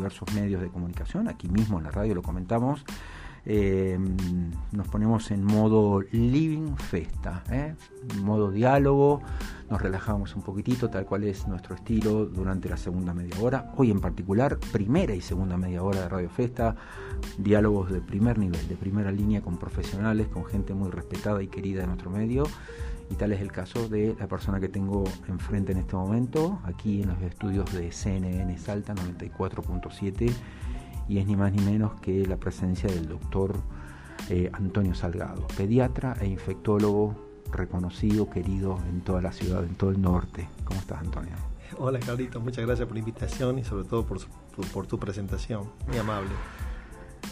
diversos medios de comunicación, aquí mismo en la radio lo comentamos, eh, nos ponemos en modo living festa, ¿eh? modo diálogo, nos relajamos un poquitito, tal cual es nuestro estilo durante la segunda media hora. Hoy en particular, primera y segunda media hora de Radio Festa, diálogos de primer nivel, de primera línea con profesionales, con gente muy respetada y querida de nuestro medio. Y tal es el caso de la persona que tengo enfrente en este momento, aquí en los estudios de CNN Salta 94.7 y es ni más ni menos que la presencia del doctor eh, Antonio Salgado, pediatra e infectólogo reconocido, querido en toda la ciudad, en todo el norte. ¿Cómo estás, Antonio? Hola, Carlito, muchas gracias por la invitación y sobre todo por tu presentación, muy amable.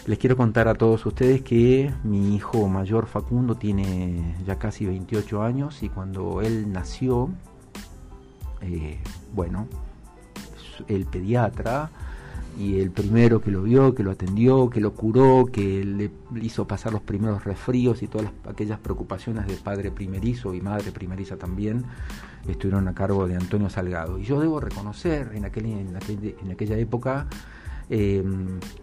Les quiero contar a todos ustedes que mi hijo mayor Facundo tiene ya casi 28 años y cuando él nació, eh, bueno, el pediatra y el primero que lo vio, que lo atendió, que lo curó, que le hizo pasar los primeros resfríos y todas aquellas preocupaciones de padre primerizo y madre primeriza también, estuvieron a cargo de Antonio Salgado. Y yo debo reconocer en, aquel, en, en aquella época eh,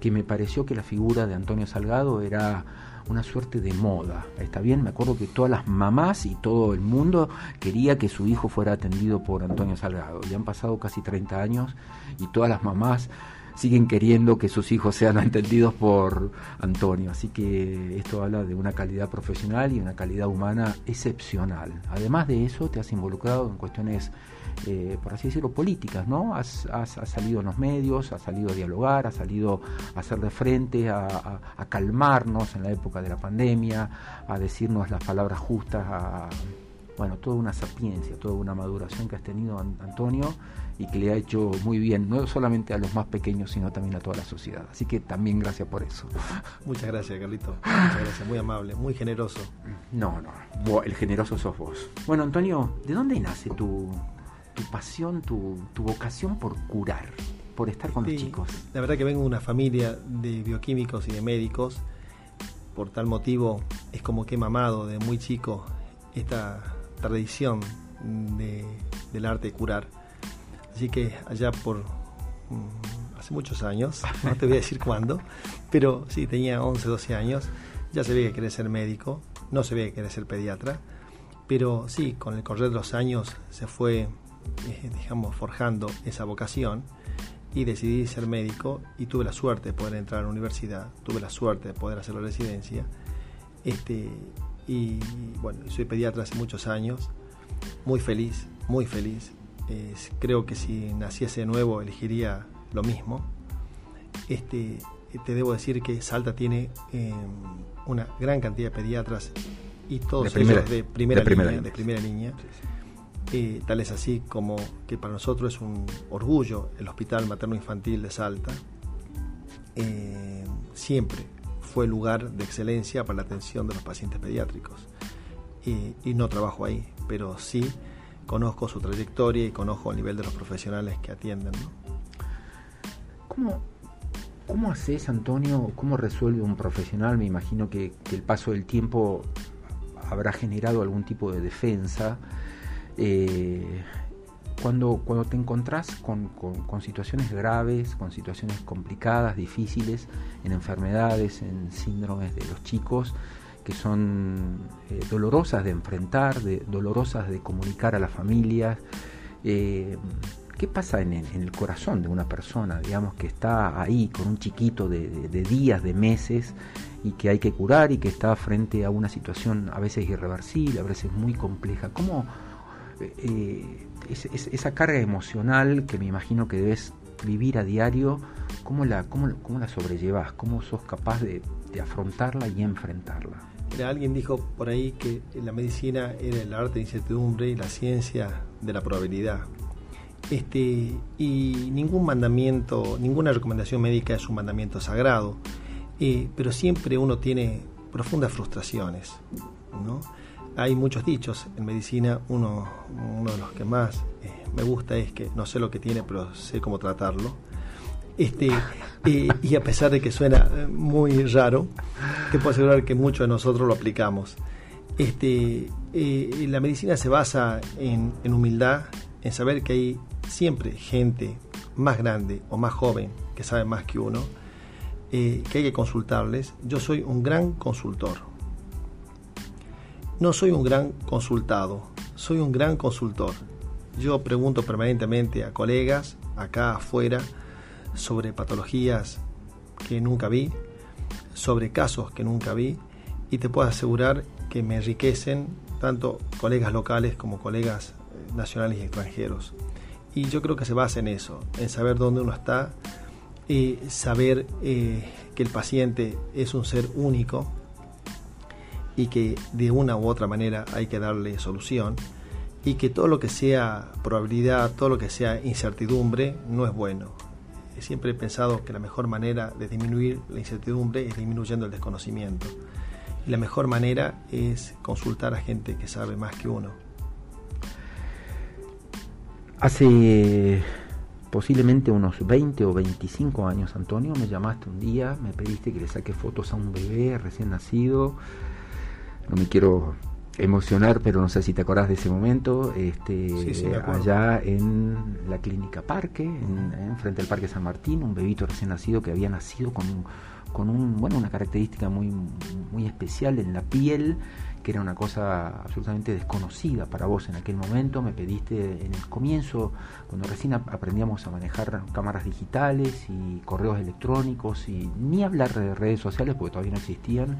que me pareció que la figura de Antonio Salgado era una suerte de moda. ¿Está bien? Me acuerdo que todas las mamás y todo el mundo quería que su hijo fuera atendido por Antonio Salgado. Y han pasado casi 30 años y todas las mamás siguen queriendo que sus hijos sean atendidos por Antonio. Así que esto habla de una calidad profesional y una calidad humana excepcional. Además de eso, te has involucrado en cuestiones, eh, por así decirlo, políticas, ¿no? Has, salido en los medios, has salido a dialogar, has salido a hacer de frente, a, calmarnos en la época de la pandemia, a decirnos las palabras justas, a, bueno, toda una sapiencia, toda una maduración que has tenido, Antonio y que le ha hecho muy bien, no solamente a los más pequeños, sino también a toda la sociedad. Así que también gracias por eso. Muchas gracias, Carlito. Muchas gracias, muy amable, muy generoso. No, no, el generoso sos vos. Bueno, Antonio, ¿de dónde nace tu, tu pasión, tu, tu vocación por curar, por estar con los chicos? La verdad que vengo de una familia de bioquímicos y de médicos. Por tal motivo es como que he mamado de muy chico esta tradición de, del arte de curar Así que allá por mm, hace muchos años, no te voy a decir cuándo, pero sí, tenía 11, 12 años, ya se ve que quería ser médico, no se ve que quería ser pediatra, pero sí, con el correr de los años se fue, eh, digamos, forjando esa vocación y decidí ser médico y tuve la suerte de poder entrar a la universidad, tuve la suerte de poder hacer la residencia. Este, y bueno, soy pediatra hace muchos años, muy feliz, muy feliz creo que si naciese de nuevo elegiría lo mismo. Este, te debo decir que Salta tiene em, una gran cantidad de pediatras y todos de ellos de primera, línea, de primera línea. Eh, tal es así como que para nosotros es un orgullo el Hospital Materno Infantil de Salta. Em, siempre fue lugar de excelencia para la atención de los pacientes pediátricos. y no trabajo ahí, pero sí conozco su trayectoria y conozco el nivel de los profesionales que atienden. ¿Cómo, ¿Cómo haces, Antonio? ¿Cómo resuelve un profesional? Me imagino que, el paso del tiempo habrá generado algún tipo de defensa. Eh, cuando, cuando te encontrás con, con, situaciones graves, con situaciones complicadas, difíciles, en enfermedades, en síndromes de los chicos, que son eh, dolorosas de enfrentar, dolorosas de comunicar a las familias. Eh, ¿Qué pasa en, el corazón de una persona, digamos, que está ahí con un chiquito de, días, de meses, y que hay que curar y que está frente a una situación a veces irreversible, a veces muy compleja? ¿Cómo eh, esa carga emocional que me imagino que debes vivir a diario, cómo la, cómo la sobrellevas? ¿Cómo sos capaz de afrontarla y enfrentarla? Alguien dijo por ahí que la medicina era el arte de incertidumbre y la ciencia de la probabilidad. Este, y ningún mandamiento, ninguna recomendación médica es un mandamiento sagrado, eh, pero siempre uno tiene profundas frustraciones. ¿no? Hay muchos dichos en medicina, uno, uno de los que más eh, me gusta es que no sé lo que tiene, pero sé cómo tratarlo. Este, y a pesar de que suena eh, muy raro, te puedo asegurar que muchos de nosotros lo aplicamos. Este, eh, la medicina se basa en, humildad, en saber que hay siempre gente más grande o más joven que sabe más que uno, eh, que hay que consultarles. Yo soy un gran consultor. No soy un gran consultado, soy un gran consultor. Yo pregunto permanentemente a colegas acá afuera sobre patologías que nunca vi, sobre casos que nunca vi y te puedo asegurar que me enriquecen tanto colegas locales como colegas eh, nacionales y extranjeros. Y yo creo que se basa en eso, en saber dónde uno está y saber eh, que el paciente es un ser único y que de una u otra manera hay que darle solución y que todo lo que sea probabilidad, todo lo que sea incertidumbre no es bueno. Siempre he pensado que la mejor manera de disminuir la incertidumbre es disminuyendo el desconocimiento. Y la mejor manera es consultar a gente que sabe más que uno. Hace posiblemente unos 20 o 25 años, Antonio, me llamaste un día, me pediste que le saque fotos a un bebé recién nacido. No me quiero emocionar, pero no sé si te acordás de ese momento, este, allá en la clínica Parque, en, frente al Parque San Martín, un bebito recién nacido que había nacido con un, con un, bueno, una característica muy, muy especial en la piel, que era una cosa absolutamente desconocida para vos en aquel momento. Me pediste en el comienzo, cuando recién aprendíamos a manejar cámaras digitales y correos electrónicos y ni hablar de redes sociales porque todavía no existían,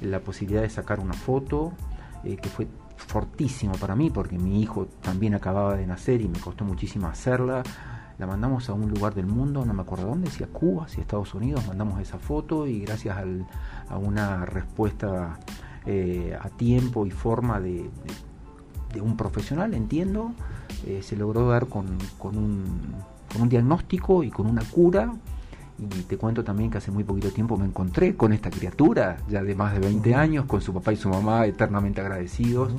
la posibilidad de sacar una foto eh, que fue fortísimo para mí porque mi hijo también acababa de nacer y me costó muchísimo hacerla. La mandamos a un lugar del mundo, no me acuerdo dónde, si a Cuba, si a Estados Unidos, mandamos esa foto y gracias a una respuesta eh, a tiempo y forma de, un profesional, entiendo, eh, se logró dar con, un, con un diagnóstico y con una cura y te cuento también que hace muy poquito tiempo me encontré con esta criatura, ya de más de 20 años, con su papá y su mamá eternamente agradecidos.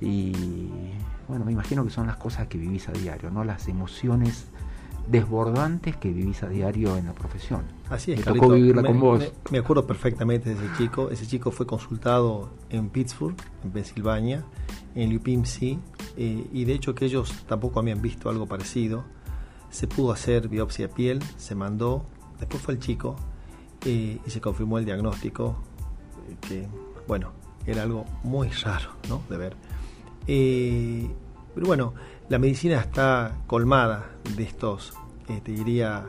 Y bueno, me imagino que son las cosas que vivís a diario, ¿no? Las emociones desbordantes que vivís a diario en la profesión. Así es, me tocó vivirla con vos. Me, acuerdo perfectamente de ese chico. Ese chico fue consultado en Pittsburgh, en Pensilvania, en UPMC, eh, y de hecho que ellos tampoco habían visto algo parecido. Se pudo hacer biopsia piel, se mandó, Después fue el chico y se confirmó el diagnóstico, eh, que, bueno, era algo muy raro ¿no? de ver. Eh, pero bueno, la medicina está colmada de estos, eh, te diría,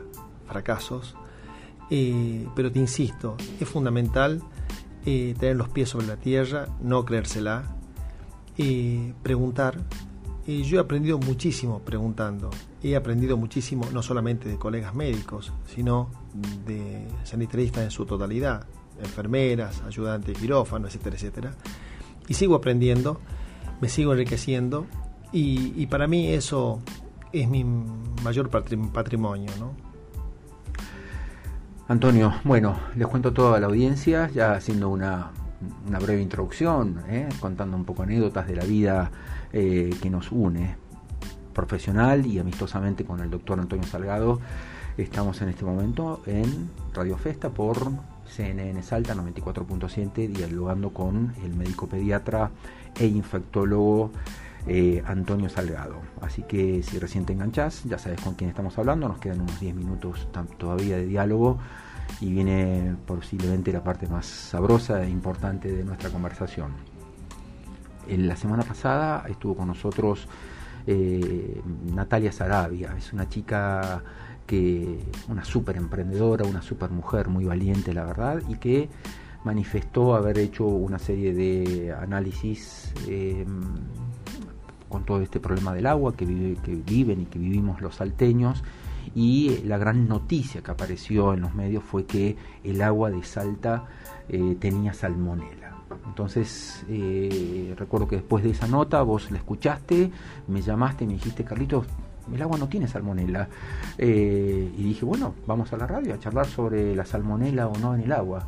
fracasos. pero te insisto, es fundamental tener los pies sobre la tierra, no creérsela, preguntar, yo he aprendido muchísimo preguntando. He aprendido muchísimo no solamente de colegas médicos, sino de sanitaristas en su totalidad, enfermeras, ayudantes de quirófano, etcétera, etcétera. Y sigo aprendiendo, me sigo enriqueciendo y, para mí eso es mi mayor patrimonio, ¿no? Antonio, bueno, les cuento toda la audiencia, ya haciendo una, una breve introducción, ¿eh? contando un poco anécdotas de la vida eh, que nos une profesional y amistosamente con el doctor Antonio Salgado. Estamos en este momento en Radio Festa por CNN Salta 94.7 dialogando con el médico pediatra e infectólogo eh, Antonio Salgado. Así que si recién te enganchás, ya sabes con quién estamos hablando, nos quedan unos 10 minutos todavía de diálogo y viene posiblemente la parte más sabrosa e importante de nuestra conversación. En la semana pasada estuvo con nosotros eh, Natalia Sarabia, es una chica que, una súper emprendedora, una súper mujer, muy valiente la verdad, y que manifestó haber hecho una serie de análisis eh, con todo este problema del agua que, vive, que viven y que vivimos los salteños y la gran noticia que apareció en los medios fue que el agua de Salta eh, tenía salmonela. Entonces, eh, recuerdo que después de esa nota vos la escuchaste, me llamaste y me dijiste, Carlitos, el agua no tiene salmonela. Eh, y dije, bueno, vamos a la radio a charlar sobre la salmonela o no en el agua.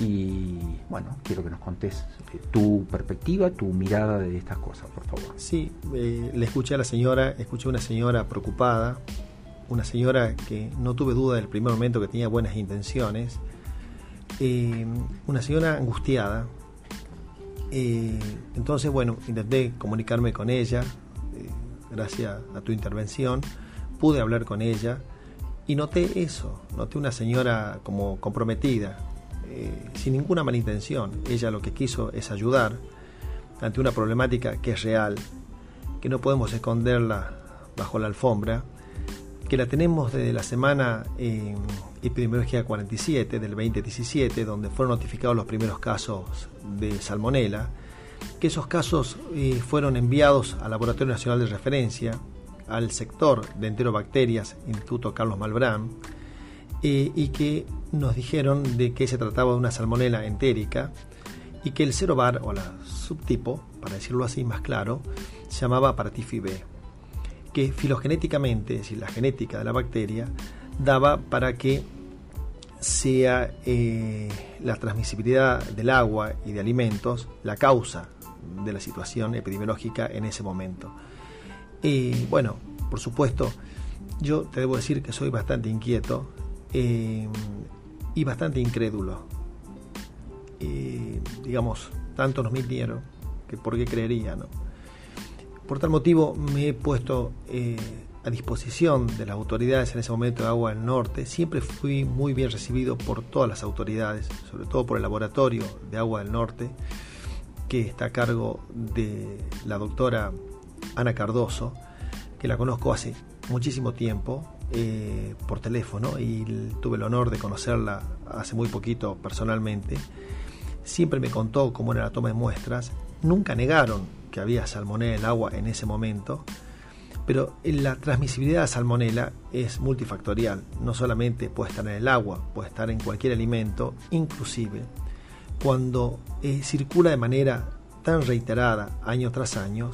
Y bueno, quiero que nos contés tu perspectiva, tu mirada de estas cosas, por favor. Sí, le escuché a la señora, escuché a una señora preocupada una señora que no tuve duda del primer momento que tenía buenas intenciones, eh, una señora angustiada. Eh, entonces, bueno, intenté comunicarme con ella, eh, gracias a tu intervención, pude hablar con ella y noté eso, noté una señora como comprometida, eh, sin ninguna mala intención. Ella lo que quiso es ayudar ante una problemática que es real, que no podemos esconderla bajo la alfombra, que la tenemos desde la semana epidemiológica 47 del 2017, donde fueron notificados los primeros casos de salmonela, que esos casos eh, fueron enviados al Laboratorio Nacional de Referencia, al sector de enterobacterias, Instituto Carlos Malbrán, eh, y que nos dijeron de que se trataba de una salmonela entérica y que el cerobar, o la subtipo, para decirlo así más claro, se llamaba Paratifi B, que filogenéticamente, es decir, la genética de la bacteria, daba para que sea eh, la transmisibilidad del agua y de alimentos la causa de la situación epidemiológica en ese momento. Y bueno, por supuesto, yo te debo decir que soy bastante inquieto eh, y bastante incrédulo. digamos, tanto nos mintieron que por qué creería, ¿no? Por tal motivo me he puesto eh, a disposición de las autoridades en ese momento de Agua del Norte. Siempre fui muy bien recibido por todas las autoridades, sobre todo por el laboratorio de Agua del Norte, que está a cargo de la doctora Ana Cardoso, que la conozco hace muchísimo tiempo eh, por teléfono y tuve el honor de conocerla hace muy poquito personalmente. Siempre me contó cómo era la toma de muestras. Nunca negaron que había salmonela en el agua en ese momento, pero la transmisibilidad de salmonela es multifactorial. No solamente puede estar en el agua, puede estar en cualquier alimento, inclusive cuando eh, circula de manera tan reiterada año tras año,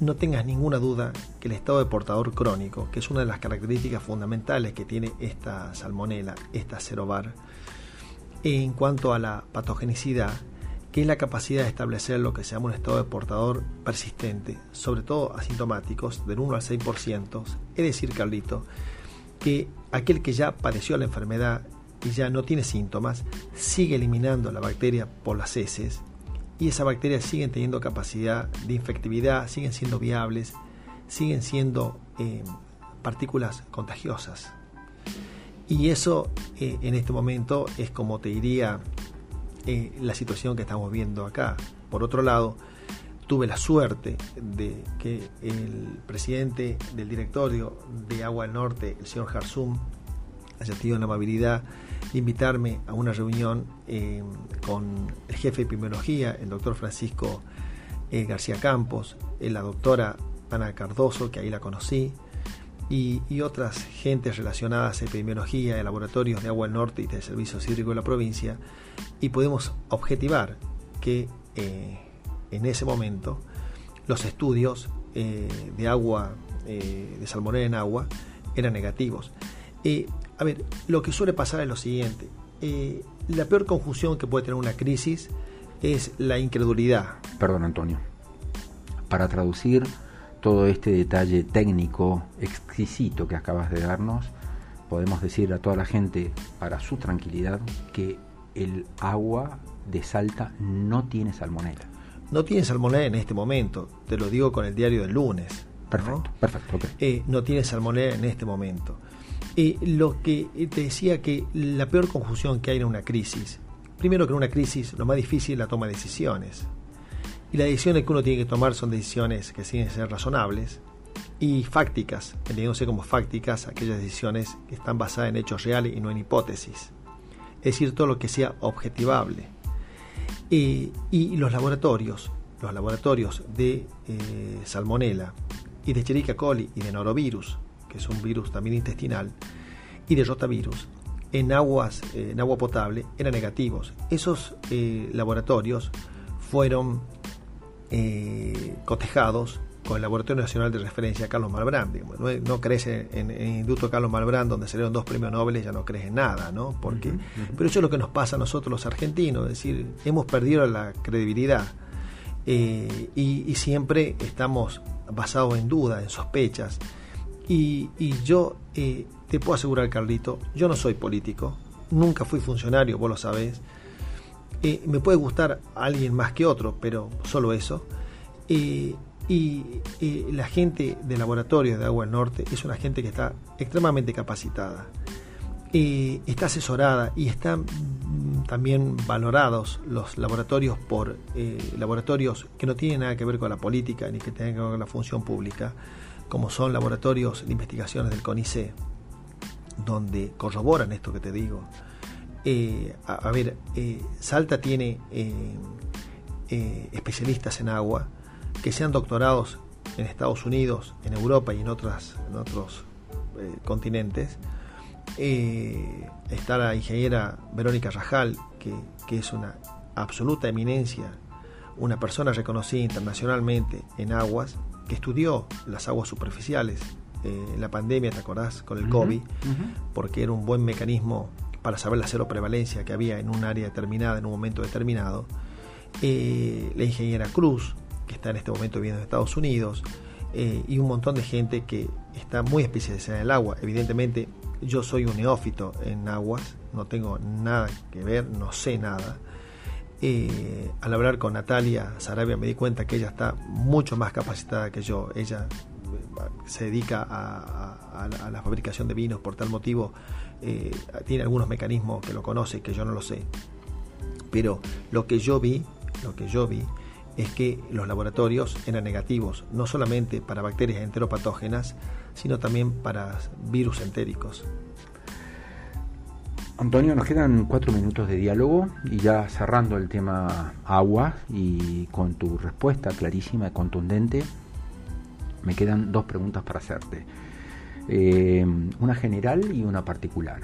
no tengas ninguna duda que el estado de portador crónico, que es una de las características fundamentales que tiene esta salmonela, esta cerobar, en cuanto a la patogenicidad, que es la capacidad de establecer lo que se llama un estado de portador persistente, sobre todo asintomáticos, del 1 al 6%, es decir, Carlito, que aquel que ya padeció la enfermedad y ya no tiene síntomas, sigue eliminando la bacteria por las heces y esas bacterias siguen teniendo capacidad de infectividad, siguen siendo viables, siguen siendo eh, partículas contagiosas. Y eso eh, en este momento es como te diría eh, la situación que estamos viendo acá. Por otro lado, tuve la suerte de que el presidente del directorio de Agua del Norte, el señor Jarsum, haya tenido la amabilidad de invitarme a una reunión eh, con el jefe de epidemiología, el doctor Francisco eh, García Campos, eh, la doctora Ana Cardoso, que ahí la conocí, y, otras gentes relacionadas a epidemiología, de laboratorios de Agua del Norte y de Servicios Hídricos de la provincia, y podemos objetivar que en ese momento los estudios de agua, de salmonella en agua, eran negativos. A ver, lo que suele pasar es lo siguiente. Eh, la peor conjunción que puede tener una crisis es la incredulidad. Perdón, Antonio. Para traducir todo este detalle técnico exquisito que acabas de darnos, podemos decir a toda la gente, para su tranquilidad, que el agua de Salta no tiene salmonela. No tiene salmonela en este momento, te lo digo con el diario del lunes. Perfecto, perfecto. Eh, no tiene salmonela en este momento. Eh, lo que te decía que la peor confusión que hay en una crisis, primero que en una crisis lo más difícil es la toma de decisiones. Y las decisiones que uno tiene que tomar son decisiones que que ser razonables y fácticas, entendiéndose como fácticas aquellas decisiones que están basadas en hechos reales y no en hipótesis. Es decir, todo lo que sea objetivable. y los laboratorios, los laboratorios de eh, salmonella y de Cherica coli y de norovirus, que es un virus también intestinal, y de rotavirus en aguas eh, en agua potable eran negativos. Esos eh, laboratorios fueron eh, cotejados con el Laboratorio Nacional de Referencia Carlos Malbrán. no, crees en, el Instituto Carlos Malbrán, donde salieron dos premios Nobel, ya no crees en nada, ¿no? Porque, Pero eso es lo que nos pasa a nosotros los argentinos, es decir, hemos perdido la credibilidad y, y siempre estamos basados en dudas, en sospechas. Y, yo eh, te puedo asegurar, Carlito, yo no soy político, nunca fui funcionario, vos lo sabés. Me puede gustar alguien más que otro, pero solo eso. Y, la gente de laboratorio de Agua del Norte es una gente que está extremadamente capacitada, está asesorada y están también valorados los laboratorios por eh, laboratorios que no tienen nada que ver con la política ni que tengan que ver con la función pública, como son laboratorios de investigaciones del CONICE, donde corroboran esto que te digo. Eh, a, ver, eh, Salta tiene especialistas en agua, que sean doctorados en Estados Unidos, en Europa y en, otras, en otros eh, continentes. Eh, está la ingeniera Verónica Rajal, que, es una absoluta eminencia, una persona reconocida internacionalmente en aguas, que estudió las aguas superficiales eh, en la pandemia, ¿te acordás? Con el COVID, porque era un buen mecanismo para saber la cero prevalencia que había en un área determinada, en un momento determinado. la ingeniera Cruz, que está en este momento viviendo en Estados Unidos, eh, y un montón de gente que está muy especializada en el agua. Evidentemente, yo soy un neófito en aguas, no tengo nada que ver, no sé nada. Eh, al hablar con Natalia Sarabia me di cuenta que ella está mucho más capacitada que yo. Ella eh, se dedica a, la fabricación de vinos, por tal motivo tiene algunos mecanismos que lo conoce que yo no lo sé. Pero lo que yo vi, lo que yo vi es que los laboratorios eran negativos, no solamente para bacterias enteropatógenas, sino también para virus entéricos. Antonio, nos quedan cuatro minutos de diálogo y ya cerrando el tema agua y con tu respuesta clarísima y contundente, me quedan dos preguntas para hacerte. Eh, una general y una particular.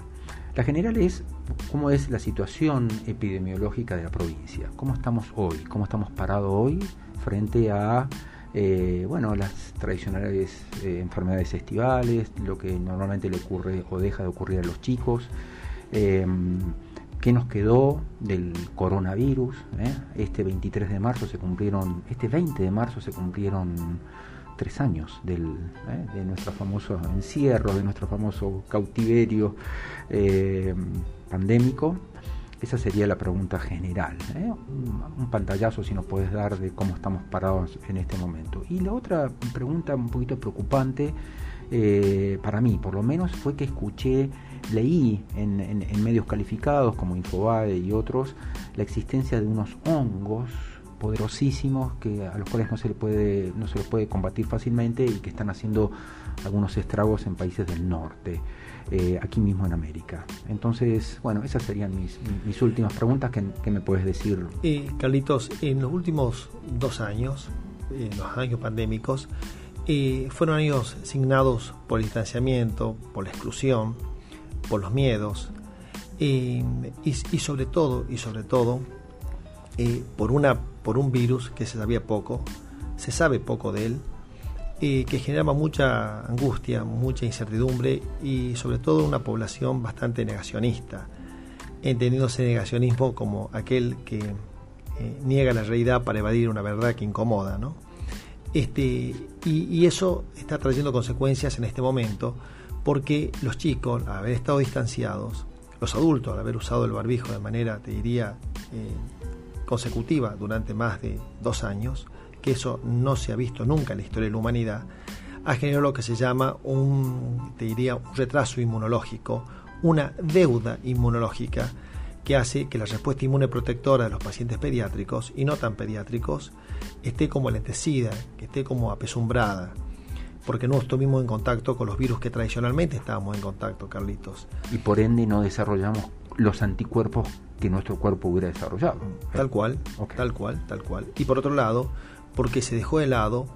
La general es cómo es la situación epidemiológica de la provincia, cómo estamos hoy, cómo estamos parados hoy frente a eh, bueno, las tradicionales eh, enfermedades estivales, lo que normalmente le ocurre o deja de ocurrir a los chicos, qué nos quedó del coronavirus. Este 23 de marzo se cumplieron, este 20 de marzo se cumplieron tres años del, ¿eh? de nuestro famoso encierro, de nuestro famoso cautiverio eh, pandémico. Esa sería la pregunta general. ¿eh? Un, pantallazo si nos puedes dar de cómo estamos parados en este momento. Y la otra pregunta un poquito preocupante, para mí por lo menos, fue que escuché, leí en, en medios calificados como Infobae y otros, la existencia de unos hongos poderosísimos que a los cuales no se le puede no se les puede combatir fácilmente y que están haciendo algunos estragos en países del norte eh, aquí mismo en América. Entonces bueno esas serían mis, mis últimas preguntas que, me puedes decir. Eh, Carlitos en los últimos dos años en los años pandémicos eh, fueron años signados por el distanciamiento por la exclusión por los miedos y, y sobre todo y sobre todo por, una, por un virus que se sabía poco, se sabe poco de él, y que generaba mucha angustia, mucha incertidumbre y sobre todo una población bastante negacionista, entendiéndose negacionismo como aquel que eh, niega la realidad para evadir una verdad que incomoda. Este, y, eso está trayendo consecuencias en este momento porque los chicos, al haber estado distanciados, los adultos, al haber usado el barbijo de manera, te diría, eh, consecutiva durante más de dos años, que eso no se ha visto nunca en la historia de la humanidad, ha generado lo que se llama un, te diría, un retraso inmunológico, una deuda inmunológica que hace que la respuesta inmune protectora de los pacientes pediátricos y no tan pediátricos esté como lentecida, que esté como apesumbrada, porque no estuvimos en contacto con los virus que tradicionalmente estábamos en contacto, Carlitos. Y por ende no desarrollamos los anticuerpos que nuestro cuerpo hubiera desarrollado. Tal cual, tal cual, tal cual. Y por otro lado, porque se dejó de lado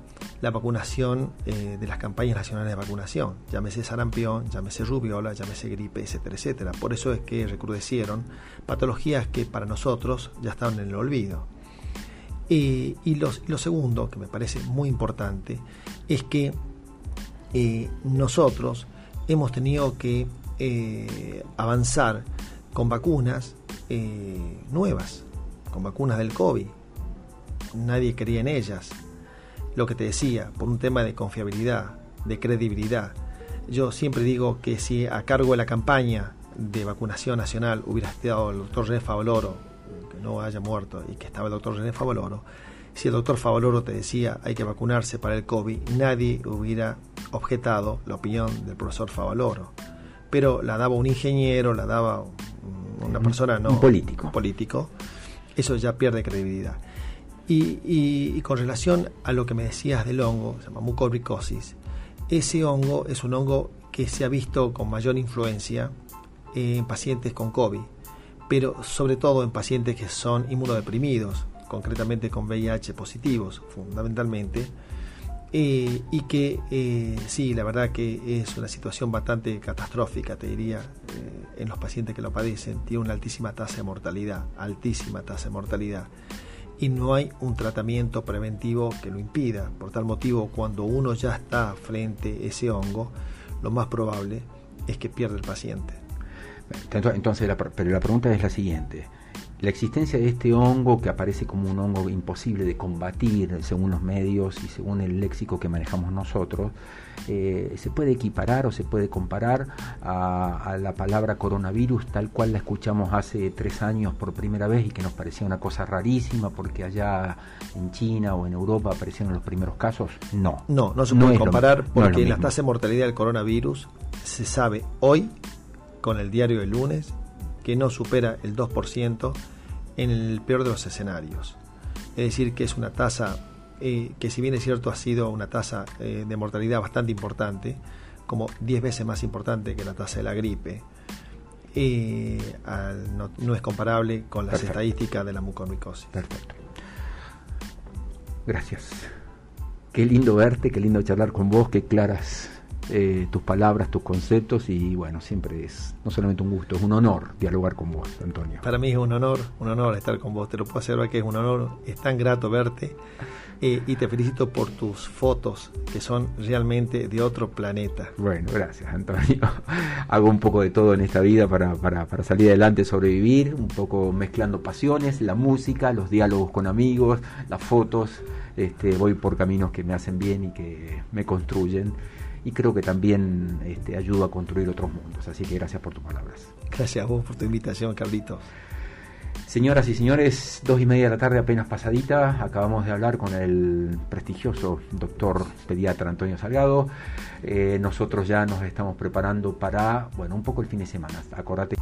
la vacunación eh, de las campañas nacionales de vacunación, llámese sarampión, llámese rubiola, llámese gripe, etcétera, etcétera. Por eso es que recrudecieron patologías que para nosotros ya estaban en el olvido. y lo segundo, que me parece muy importante, es que eh, nosotros hemos tenido que eh, avanzar con vacunas eh, nuevas, con vacunas del COVID. Nadie creía en ellas. Lo que te decía, por un tema de confiabilidad, de credibilidad. Yo siempre digo que si a cargo de la campaña de vacunación nacional hubiera estado el doctor René Favaloro, que no haya muerto y que estaba el doctor René Favaloro, Si el doctor Favaloro te decía hay que vacunarse para el COVID, nadie hubiera objetado la opinión del profesor Favaloro. Pero la daba un ingeniero, la daba una persona no un político. Político. Eso ya pierde credibilidad. Y, con relación a lo que me decías del hongo, se llama mucormicosis, ese hongo es un hongo que se ha visto con mayor influencia en pacientes con COVID, pero sobre todo en pacientes que son inmunodeprimidos, concretamente con VIH positivos, fundamentalmente, eh, y que eh, sí, la verdad que es una situación bastante catastrófica, te diría, eh, en los pacientes que lo padecen, tiene una altísima tasa de mortalidad, altísima tasa de mortalidad y no hay un tratamiento preventivo que lo impida. Por tal motivo, cuando uno ya está frente a ese hongo, lo más probable es que pierda el paciente. Entonces, pero la pregunta es la siguiente la existencia de este hongo que aparece como un hongo imposible de combatir según los medios y según el léxico que manejamos nosotros, eh, se puede equiparar o se puede comparar a, la palabra coronavirus tal cual la escuchamos hace tres años por primera vez y que nos parecía una cosa rarísima porque allá en China o en Europa aparecieron los primeros casos. No. No, no se puede comparar porque la tasa de mortalidad del coronavirus se sabe hoy con el diario del lunes que no supera el 2% en el peor de los escenarios. Es decir, que es una tasa eh, que si bien es cierto ha sido una tasa eh, de mortalidad bastante importante, como 10 veces más importante que la tasa de la gripe, eh, no, es comparable con las estadísticas de la mucormicosis. Perfecto. Gracias. Qué lindo verte, qué lindo charlar con vos, qué claras eh, tus palabras, tus conceptos y bueno, siempre es no solamente un gusto, es un honor dialogar con vos, Antonio. Para mí es un honor, un honor estar con vos, te lo puedo asegurar que es un honor, es tan grato verte eh, y te felicito por tus fotos que son realmente de otro planeta. Bueno, gracias Antonio. Hago un poco de todo en esta vida para, para, para salir adelante, sobrevivir, un poco mezclando pasiones, la música, los diálogos con amigos, las fotos. Este, voy por caminos que me hacen bien y que me construyen y creo que también este, ayuda a construir otros mundos. Así que gracias por tus palabras. Gracias a vos por tu invitación, Carlitos. Señoras y señores, dos y media de la tarde apenas pasadita, acabamos de hablar con el prestigioso doctor pediatra Antonio Salgado. Eh, nosotros ya nos estamos preparando para, bueno, un poco el fin de semana. Acordate.